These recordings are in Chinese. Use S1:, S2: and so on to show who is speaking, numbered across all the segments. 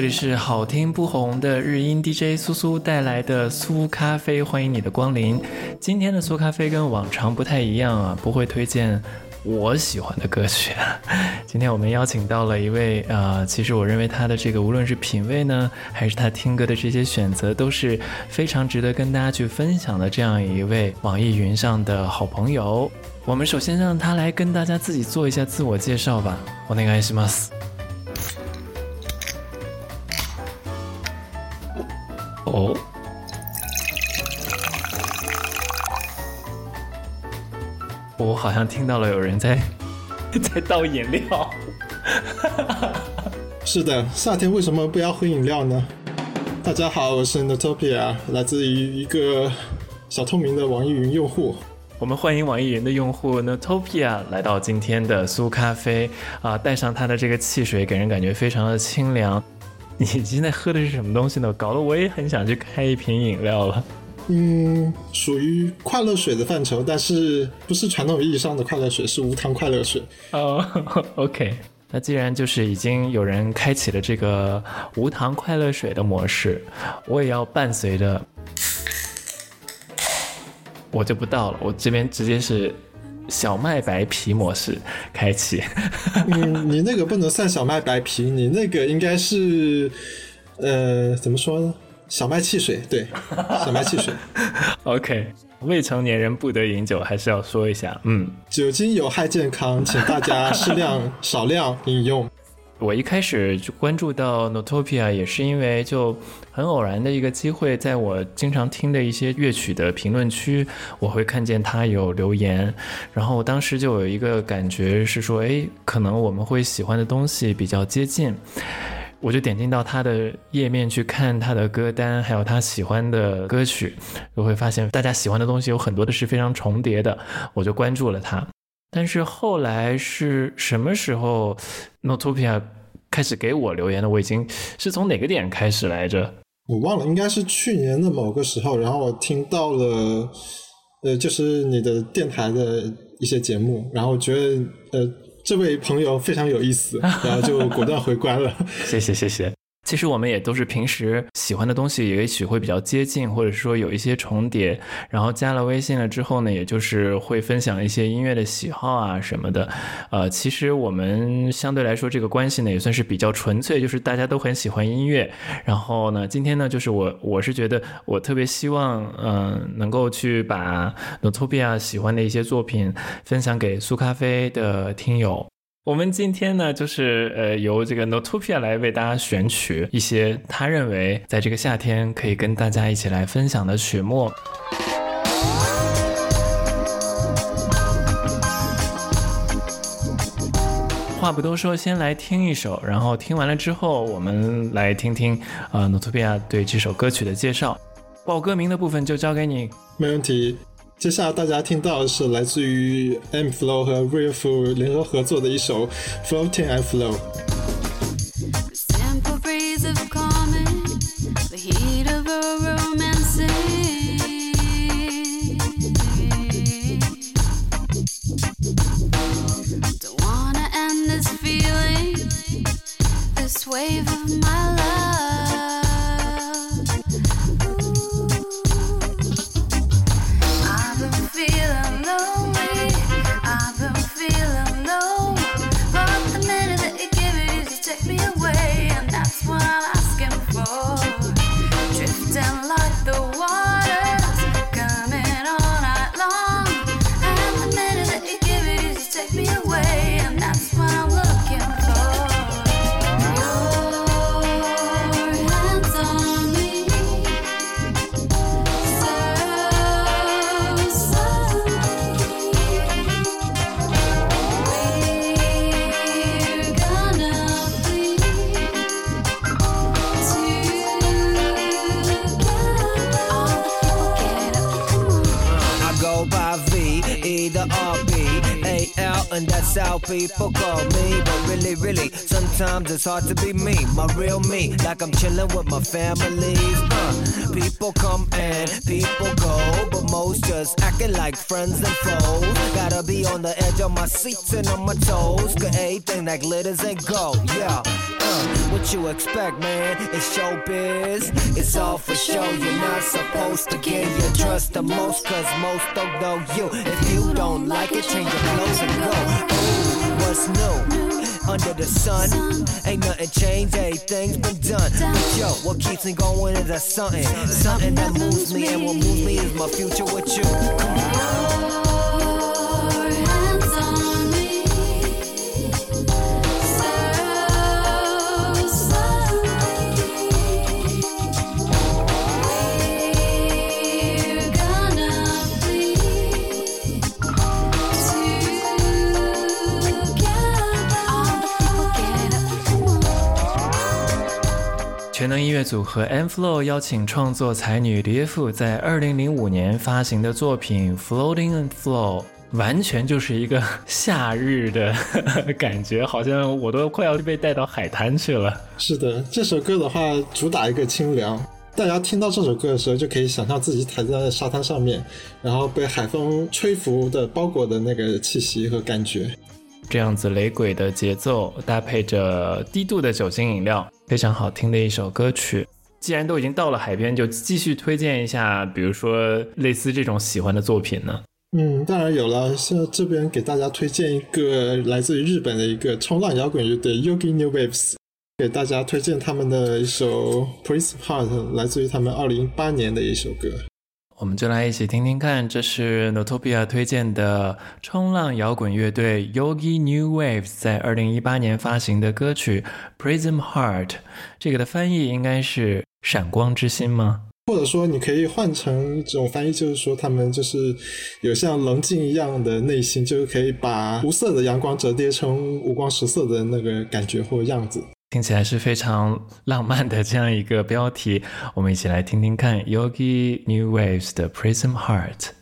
S1: 这里是好听不红的日音 DJ 苏苏带来的苏咖啡，欢迎你的光临。今天的苏咖啡跟往常不太一样啊，不会推荐我喜欢的歌曲。今天我们邀请到了一位呃，其实我认为他的这个无论是品味呢，还是他听歌的这些选择，都是非常值得跟大家去分享的这样一位网易云上的好朋友。我们首先让他来跟大家自己做一下自我介绍吧。我那个是 mas。哦，我好像听到了有人在 在倒饮料。
S2: 是的，夏天为什么不要喝饮料呢？大家好，我是 Notopia，来自于一个小透明的网易云用户。
S1: 我们欢迎网易云的用户 Notopia 来到今天的苏咖啡啊，带上它的这个汽水，给人感觉非常的清凉。你现在喝的是什么东西呢？搞得我也很想去开一瓶饮料了。
S2: 嗯，属于快乐水的范畴，但是不是传统意义上的快乐水，是无糖快乐水。
S1: 哦，OK。那既然就是已经有人开启了这个无糖快乐水的模式，我也要伴随着，我就不倒了，我这边直接是。小麦白啤模式开启。
S2: 嗯，你那个不能算小麦白啤，你那个应该是，呃，怎么说呢？小麦汽水，对，小麦汽水。
S1: OK，未成年人不得饮酒，还是要说一下。嗯，
S2: 酒精有害健康，请大家适量、少量饮用。
S1: 我一开始就关注到 Notopia，也是因为就很偶然的一个机会，在我经常听的一些乐曲的评论区，我会看见他有留言，然后我当时就有一个感觉是说，哎，可能我们会喜欢的东西比较接近，我就点进到他的页面去看他的歌单，还有他喜欢的歌曲，就会发现大家喜欢的东西有很多的是非常重叠的，我就关注了他。但是后来是什么时候，Notopia 开始给我留言的？我已经是从哪个点开始来着？
S2: 我忘了，应该是去年的某个时候，然后我听到了，呃，就是你的电台的一些节目，然后觉得呃这位朋友非常有意思，然后就果断回关了。
S1: 谢谢，谢谢。其实我们也都是平时喜欢的东西，也许会比较接近，或者说有一些重叠。然后加了微信了之后呢，也就是会分享一些音乐的喜好啊什么的。呃，其实我们相对来说这个关系呢，也算是比较纯粹，就是大家都很喜欢音乐。然后呢，今天呢，就是我我是觉得我特别希望，嗯，能够去把 Notopia 喜欢的一些作品分享给苏咖啡的听友。我们今天呢，就是呃，由这个 Notopia 来为大家选取一些他认为在这个夏天可以跟大家一起来分享的曲目。话不多说，先来听一首，然后听完了之后，我们来听听呃 Notopia 对这首歌曲的介绍。报歌名的部分就交给你，
S2: 没问题。接下来大家听到的是来自于 M Flow 和 r e a l f o o 联合合作的一首 Floating M Flow。
S3: People call me. But really, really, sometimes it's hard to be me, my real me, like I'm chilling with my families. Uh, people come and people go, but most just acting like friends and foes. Gotta be on the edge of my seats and on my toes, cause everything that glitters ain't gold. Yeah. Uh, what you expect, man? It's showbiz. It's all for show. You're not supposed to get your trust the most, cause most don't know you. If you don't like it, change your clothes and go. Ooh, what's new? Under the sun, ain't nothing changed, everything's been done. But yo, what keeps me going is that something, something that moves me, and what moves me is my future with you. Come on.
S1: 组合 M Flow 邀请创作才女李 F 在二零零五年发行的作品《Floating and Flow》，完全就是一个 夏日的感觉，好像我都快要被带到海滩去了。
S2: 是的，这首歌的话主打一个清凉，大家听到这首歌的时候就可以想象自己躺在沙滩上面，然后被海风吹拂的包裹的那个气息和感觉。
S1: 这样子雷鬼的节奏，搭配着低度的酒精饮料，非常好听的一首歌曲。既然都已经到了海边，就继续推荐一下，比如说类似这种喜欢的作品呢？
S2: 嗯，当然有了。像这边给大家推荐一个来自于日本的一个冲浪摇滚乐队 Yogi New Waves，给大家推荐他们的一首 Prism Heart，来自于他们二零一八年的一首歌。
S1: 我们就来一起听听看，这是 Notopia 推荐的冲浪摇滚乐队 Yogi New Waves 在二零一八年发行的歌曲 Prism Heart。这个的翻译应该是“闪光之心”吗？
S2: 或者说，你可以换成这种翻译，就是说他们就是有像棱镜一样的内心，就是可以把无色的阳光折叠成五光十色的那个感觉或样子。
S1: 听起来是非常浪漫的这样一个标题，我们一起来听听看 Yogi New Waves 的 Prism Heart。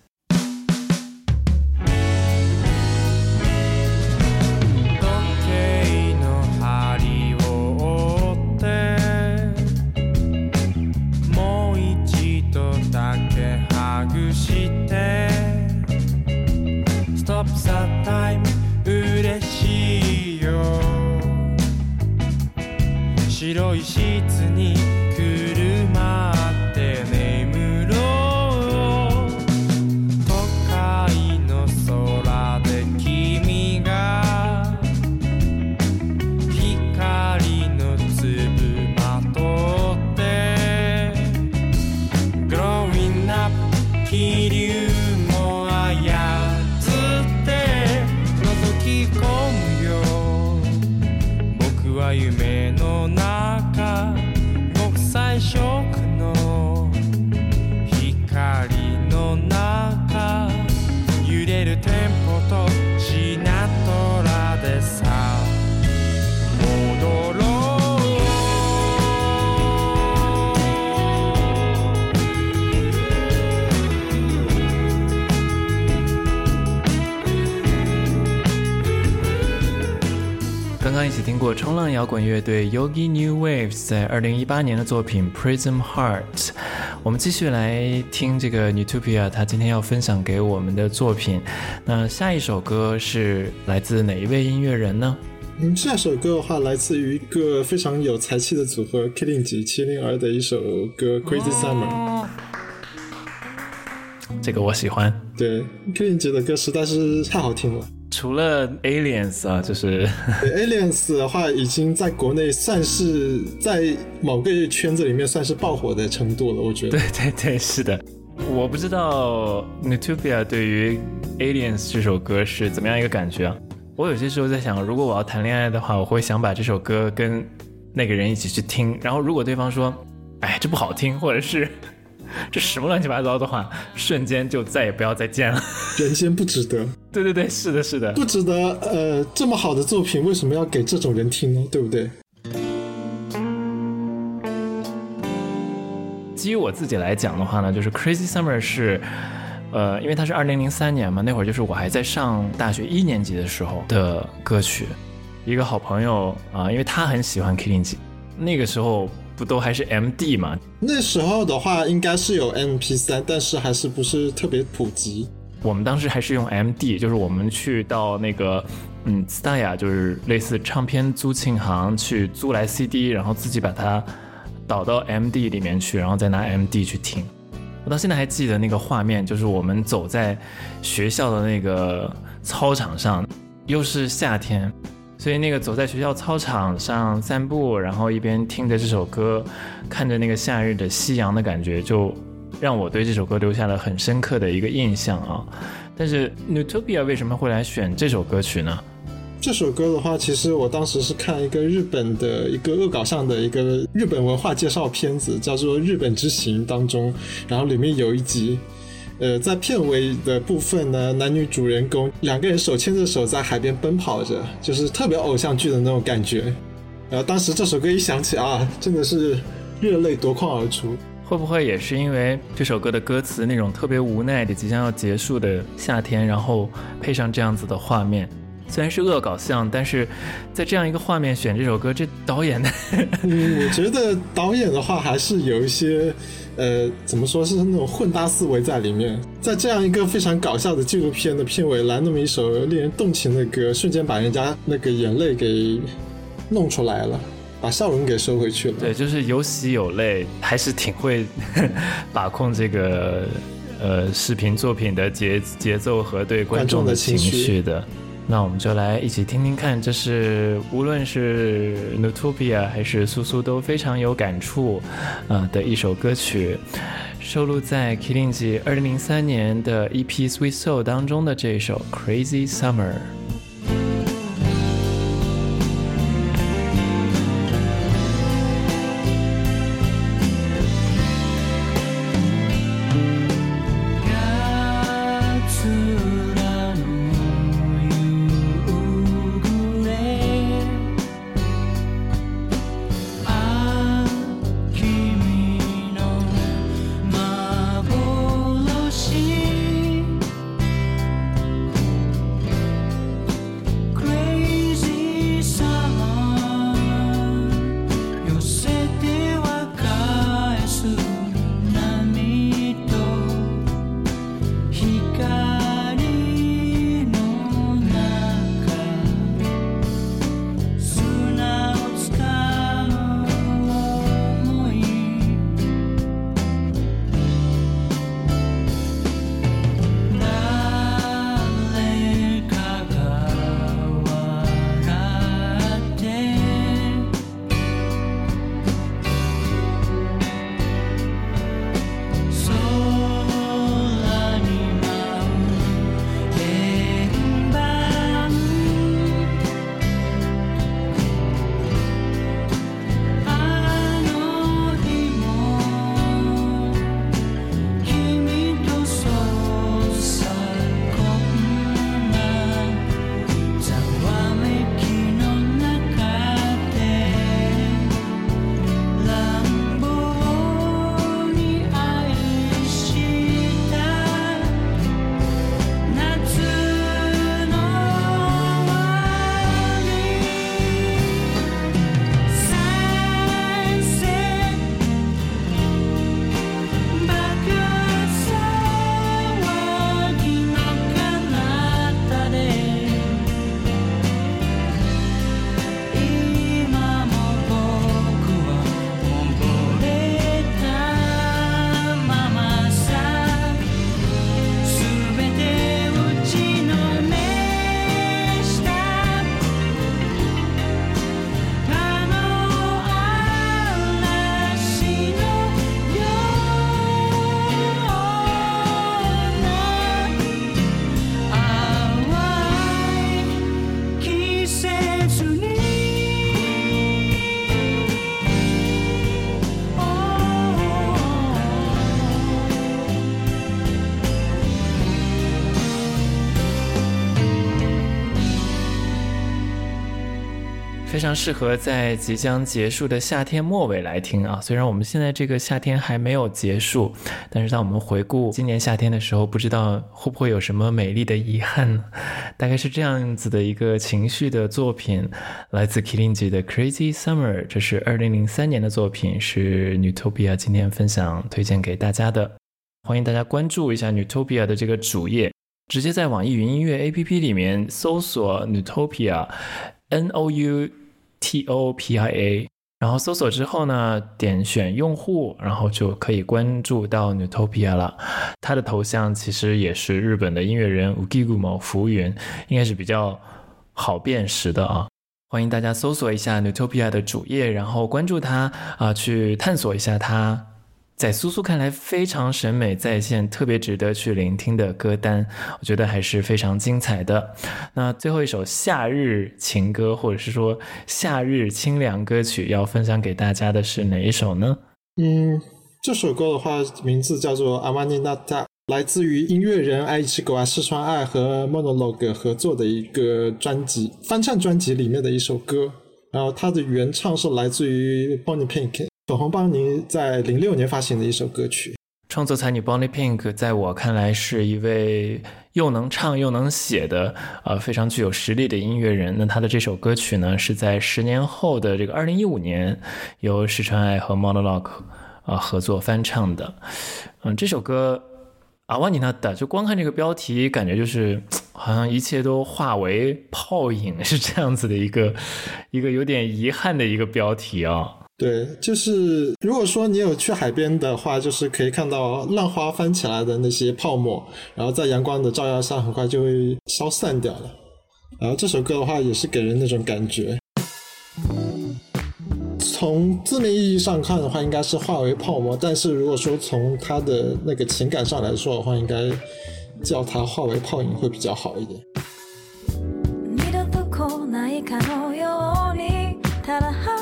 S1: 听过冲浪摇滚乐队 Yogi New Waves 在二零一八年的作品 Prism Heart。我们继续来听这个 Nutopia 他今天要分享给我们的作品。那下一首歌是来自哪一位音乐人呢？
S2: 嗯，下首歌的话来自于一个非常有才气的组合 Killing 级麒麟儿的一首歌 Crazy Summer。
S1: 这个我喜欢。
S2: 对，Killing 级的歌实在是太好听了。
S1: 除了 Aliens 啊，就是
S2: Aliens 的话，已经在国内算是在某个圈子里面算是爆火的程度了，我觉得。
S1: 对对对，是的。我不知道 Nutopia 对于 Aliens 这首歌是怎么样一个感觉啊？我有些时候在想，如果我要谈恋爱的话，我会想把这首歌跟那个人一起去听，然后如果对方说，哎，这不好听，或者是这什么乱七八糟的话，瞬间就再也不要再见了。
S2: 人间不值得。
S1: 对对对，是的，是的，
S2: 不值得。呃，这么好的作品，为什么要给这种人听呢？对不对？
S1: 基于我自己来讲的话呢，就是 Crazy Summer 是呃，因为它是二零零三年嘛，那会儿就是我还在上大学一年级的时候的歌曲。一个好朋友啊、因为他很喜欢 Killing，那个时候不都还是 MD 嘛？
S2: 那时候的话应该是有 MP 3但是还是不是特别普及。
S1: 我们当时还是用 MD，就是我们去到那个嗯 s t a y a 就是类似唱片租赁行去租来 CD，然后自己把它导到 MD 里面去，然后再拿 MD 去听。我到现在还记得那个画面，就是我们走在学校的那个操场上，又是夏天，所以那个走在学校操场上散步，然后一边听着这首歌，看着那个夏日的夕阳的感觉，就让我对这首歌留下了很深刻的一个印象啊。但是 Nutopia 为什么会来选这首歌曲呢？
S2: 这首歌的话，其实我当时是看一个日本的一个恶搞上的一个日本文化介绍片子，叫做《日本之行》当中，然后里面有一集，呃，在片尾的部分呢，男女主人公两个人手牵着手在海边奔跑着，就是特别偶像剧的那种感觉。呃当时这首歌一响起啊，真的是热泪夺眶而出。
S1: 会不会也是因为这首歌的歌词那种特别无奈的即将要结束的夏天，然后配上这样子的画面？虽然是恶搞像，但是在这样一个画面选这首歌，这导演的
S2: 嗯，我觉得导演的话还是有一些，呃，怎么说是那种混搭思维在里面。在这样一个非常搞笑的纪录片的片尾来那么一首令人动情的歌，瞬间把人家那个眼泪给弄出来了，把笑容给收回去了。
S1: 对，就是有喜有泪，还是挺会 把控这个呃视频作品的节节奏和对观众的情绪的。那我们就来一起听听看，这是无论是 Nutopia 还是苏苏都非常有感触，呃的一首歌曲，收录在 Killing 二零零三年的 EP Sweet Soul 当中的这一首 Crazy Summer。「常适合在即将结束的夏天末尾来听啊！虽然我们现在这个夏天还没有结束，但是当我们回顾今年夏天的时候，不知道会不会有什么美丽的遗憾？大概是这样子的一个情绪的作品，来自 Killing 的 Crazy Summer，这是二零零三年的作品，是 Nutopia 今天分享推荐给大家的。欢迎大家关注一下 Nutopia 的这个主页，直接在网易云音乐 APP 里面搜索 Nutopia。N O U T O P I A，然后搜索之后呢，点选用户，然后就可以关注到 Nutopia 了。他的头像其实也是日本的音乐人 Ugigumo 福原，应该是比较好辨识的啊。欢迎大家搜索一下 Nutopia 的主页，然后关注他啊，去探索一下他。在苏苏看来非常审美在线、特别值得去聆听的歌单，我觉得还是非常精彩的。那最后一首夏日情歌，或者是说夏日清凉歌曲，要分享给大家的是哪一首呢？
S2: 嗯，这首歌的话，名字叫做《阿玛尼娜塔》，来自于音乐人爱奇狗啊、四川爱和 Monologue 合作的一个专辑翻唱专辑里面的一首歌。然后它的原唱是来自于 Bonnie Pink。粉红邦尼在零六年发行的一首歌曲，
S1: 创作才女 Bonnie Pink 在我看来是一位又能唱又能写的呃非常具有实力的音乐人。那她的这首歌曲呢，是在十年后的这个二零一五年由石川爱和 Monologue 啊合作翻唱的。嗯，这首歌阿瓦尼娜的，就光看这个标题，感觉就是好像一切都化为泡影，是这样子的一个一个有点遗憾的一个标题啊。
S2: 对，就是如果说你有去海边的话，就是可以看到浪花翻起来的那些泡沫，然后在阳光的照耀下，很快就会消散掉了。然后这首歌的话，也是给人那种感觉。从字面意义上看的话，应该是化为泡沫；但是如果说从它的那个情感上来说的话，应该叫它化为泡影会比较好一点。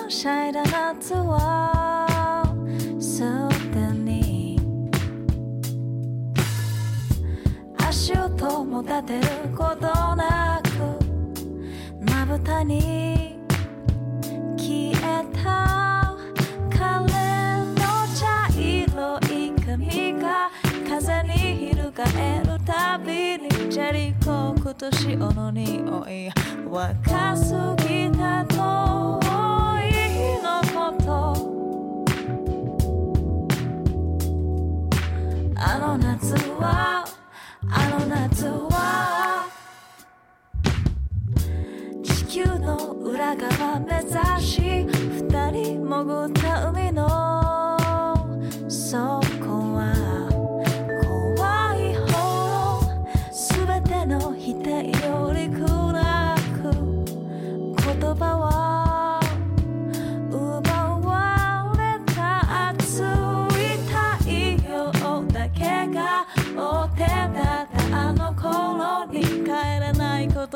S4: ただはしゃいだ夏はすでに足音も立てることなくまぶたに消えた。彼の茶色い髪が風に翻るたびにジェリコクと塩の匂い。若すぎたと。」「あの夏はあの夏は」「地球の裏側目指し」「二人潜った海のそう」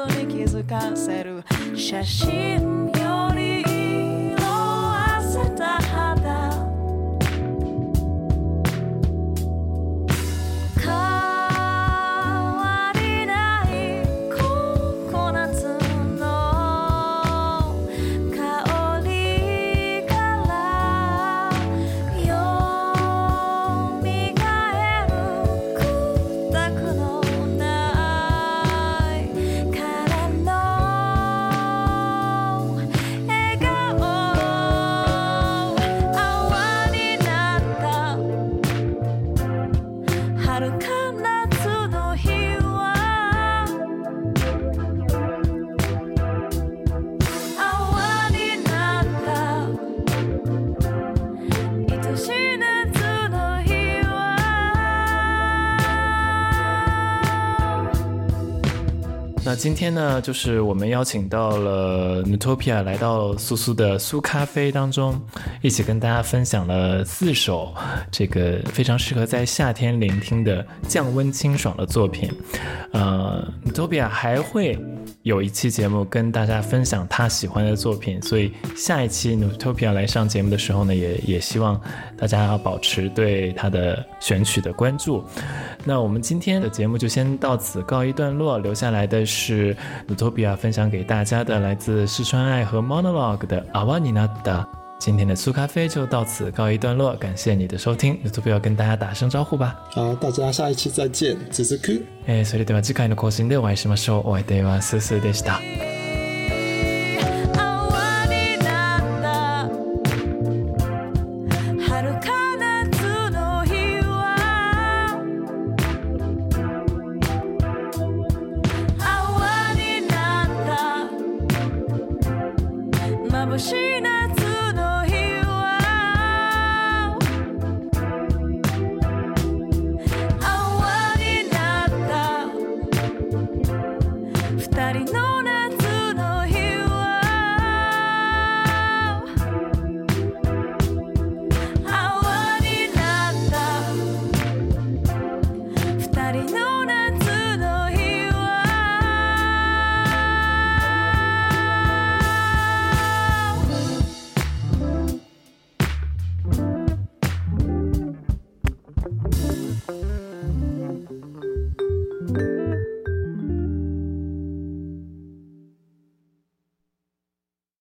S4: ことに気づかせる。写真より色あせた花。
S1: 那今天呢，就是我们邀请到了 Nutopia 来到苏苏的苏咖啡当中，一起跟大家分享了四首这个非常适合在夏天聆听的降温清爽的作品。呃，Nutopia 还会。有一期节目跟大家分享他喜欢的作品，所以下一期努托比亚来上节目的时候呢，也也希望大家要保持对他的选曲的关注。那我们今天的节目就先到此告一段落，留下来的是 Nutopia 分享给大家的来自四川爱和 Monologue 的阿瓦尼娜的。今天的苏咖啡就到此告一段落，感谢你的收听，那图不要跟大家打声招呼吧。
S2: 好，大家下一期再见，只是
S1: 哥。哎，それでは次回の更新でお会いしましょう。お会いで
S4: は、すすでした。